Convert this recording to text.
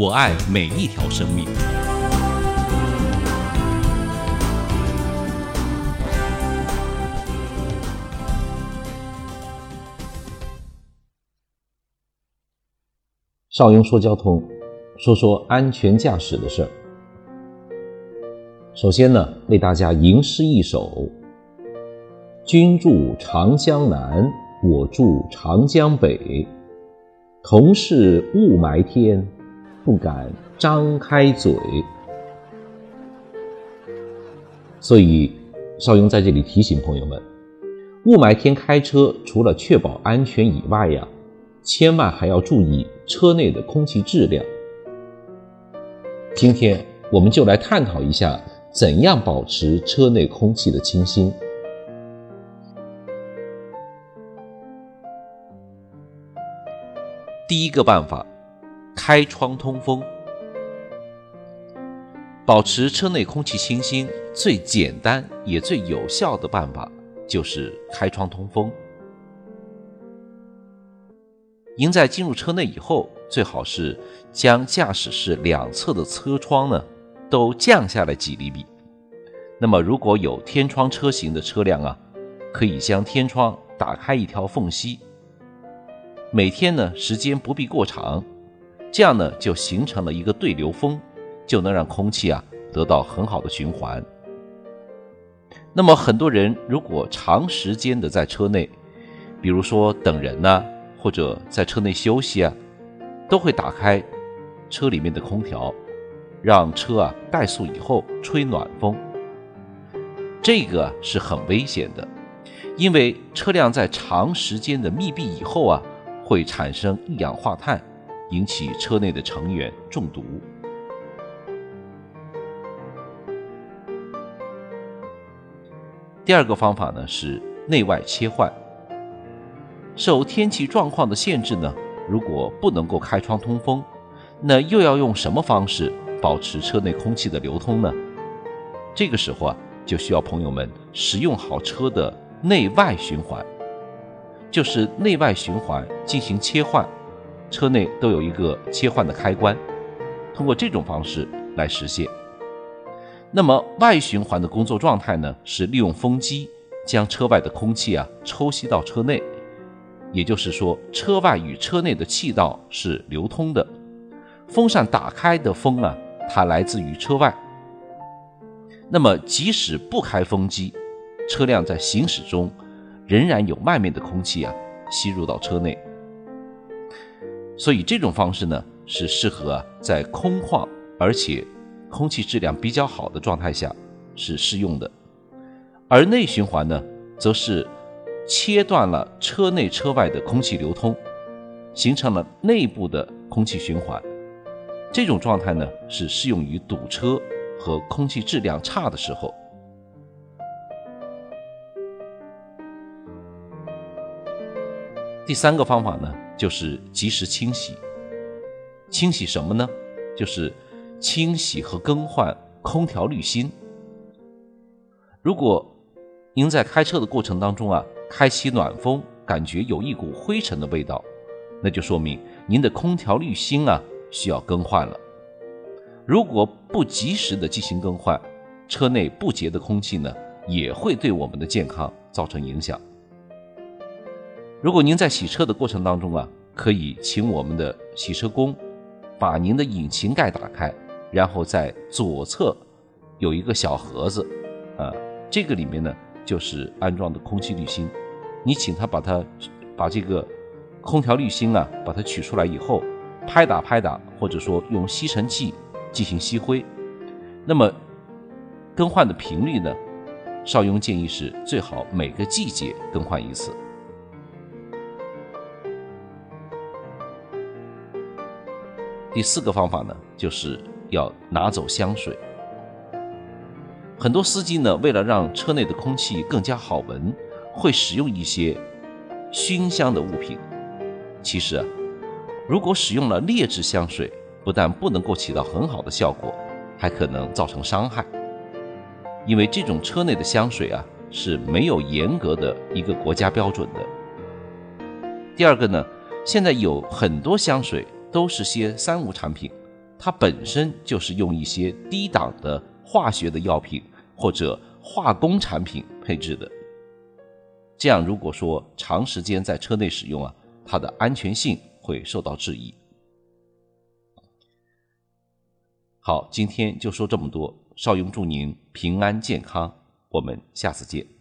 我爱每一条生命。邵雍说交通，说说安全驾驶的事儿。首先呢，为大家吟诗一首：君住长江南，我住长江北，同是雾霾天。不敢张开嘴，所以邵雍在这里提醒朋友们：雾霾天开车，除了确保安全以外呀，千万还要注意车内的空气质量。今天我们就来探讨一下，怎样保持车内空气的清新。第一个办法。开窗通风，保持车内空气清新，最简单也最有效的办法就是开窗通风。您在进入车内以后，最好是将驾驶室两侧的车窗呢都降下来几厘米。那么，如果有天窗车型的车辆啊，可以将天窗打开一条缝隙。每天呢，时间不必过长。这样呢，就形成了一个对流风，就能让空气啊得到很好的循环。那么很多人如果长时间的在车内，比如说等人呐，或者在车内休息啊，都会打开车里面的空调，让车啊怠速以后吹暖风。这个是很危险的，因为车辆在长时间的密闭以后啊，会产生一氧化碳。引起车内的成员中毒。第二个方法呢是内外切换。受天气状况的限制呢，如果不能够开窗通风，那又要用什么方式保持车内空气的流通呢？这个时候啊，就需要朋友们使用好车的内外循环，就是内外循环进行切换。车内都有一个切换的开关，通过这种方式来实现。那么外循环的工作状态呢，是利用风机将车外的空气啊抽吸到车内，也就是说，车外与车内的气道是流通的。风扇打开的风啊，它来自于车外。那么即使不开风机，车辆在行驶中仍然有外面的空气啊吸入到车内。所以这种方式呢，是适合在空旷而且空气质量比较好的状态下是适用的。而内循环呢，则是切断了车内车外的空气流通，形成了内部的空气循环。这种状态呢，是适用于堵车和空气质量差的时候。第三个方法呢？就是及时清洗，清洗什么呢？就是清洗和更换空调滤芯。如果您在开车的过程当中啊，开启暖风，感觉有一股灰尘的味道，那就说明您的空调滤芯啊需要更换了。如果不及时的进行更换，车内不洁的空气呢，也会对我们的健康造成影响。如果您在洗车的过程当中啊，可以请我们的洗车工把您的引擎盖打开，然后在左侧有一个小盒子，啊，这个里面呢就是安装的空气滤芯。你请他把它把这个空调滤芯啊，把它取出来以后，拍打拍打，或者说用吸尘器进行吸灰。那么更换的频率呢，邵雍建议是最好每个季节更换一次。第四个方法呢，就是要拿走香水。很多司机呢，为了让车内的空气更加好闻，会使用一些熏香的物品。其实啊，如果使用了劣质香水，不但不能够起到很好的效果，还可能造成伤害。因为这种车内的香水啊是没有严格的一个国家标准的。第二个呢，现在有很多香水都是些三无产品，它本身就是用一些低档的。化学的药品或者化工产品配置的，这样如果说长时间在车内使用啊，它的安全性会受到质疑。好，今天就说这么多，邵雍祝您平安健康，我们下次见。